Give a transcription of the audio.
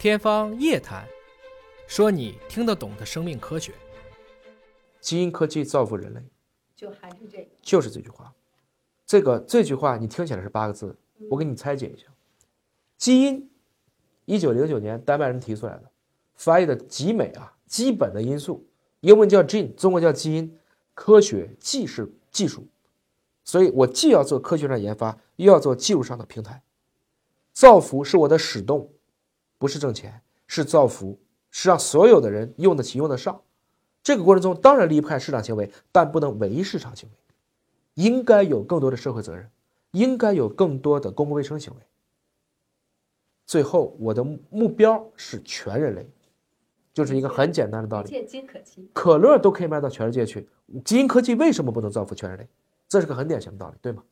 天方夜谭，说你听得懂的生命科学。基因科技造福人类，就还是这个。就是这句话。这个这句话你听起来是八个字，我给你拆解一下。基因，一九零九年丹麦人提出来的，翻译的极美啊，基本的因素，英文叫 gene，中文叫基因。科学既是技术，所以我既要做科学上研发，又要做技术上的平台。造福是我的始动，不是挣钱，是造福，是让所有的人用得起、用得上。这个过程中当然离不开市场行为，但不能唯一市场行为，应该有更多的社会责任，应该有更多的公共卫生行为。最后，我的目标是全人类，就是一个很简单的道理。见金可期，可乐都可以卖到全世界去，基因科技为什么不能造福全人类？这是个很典型的道理，对吗？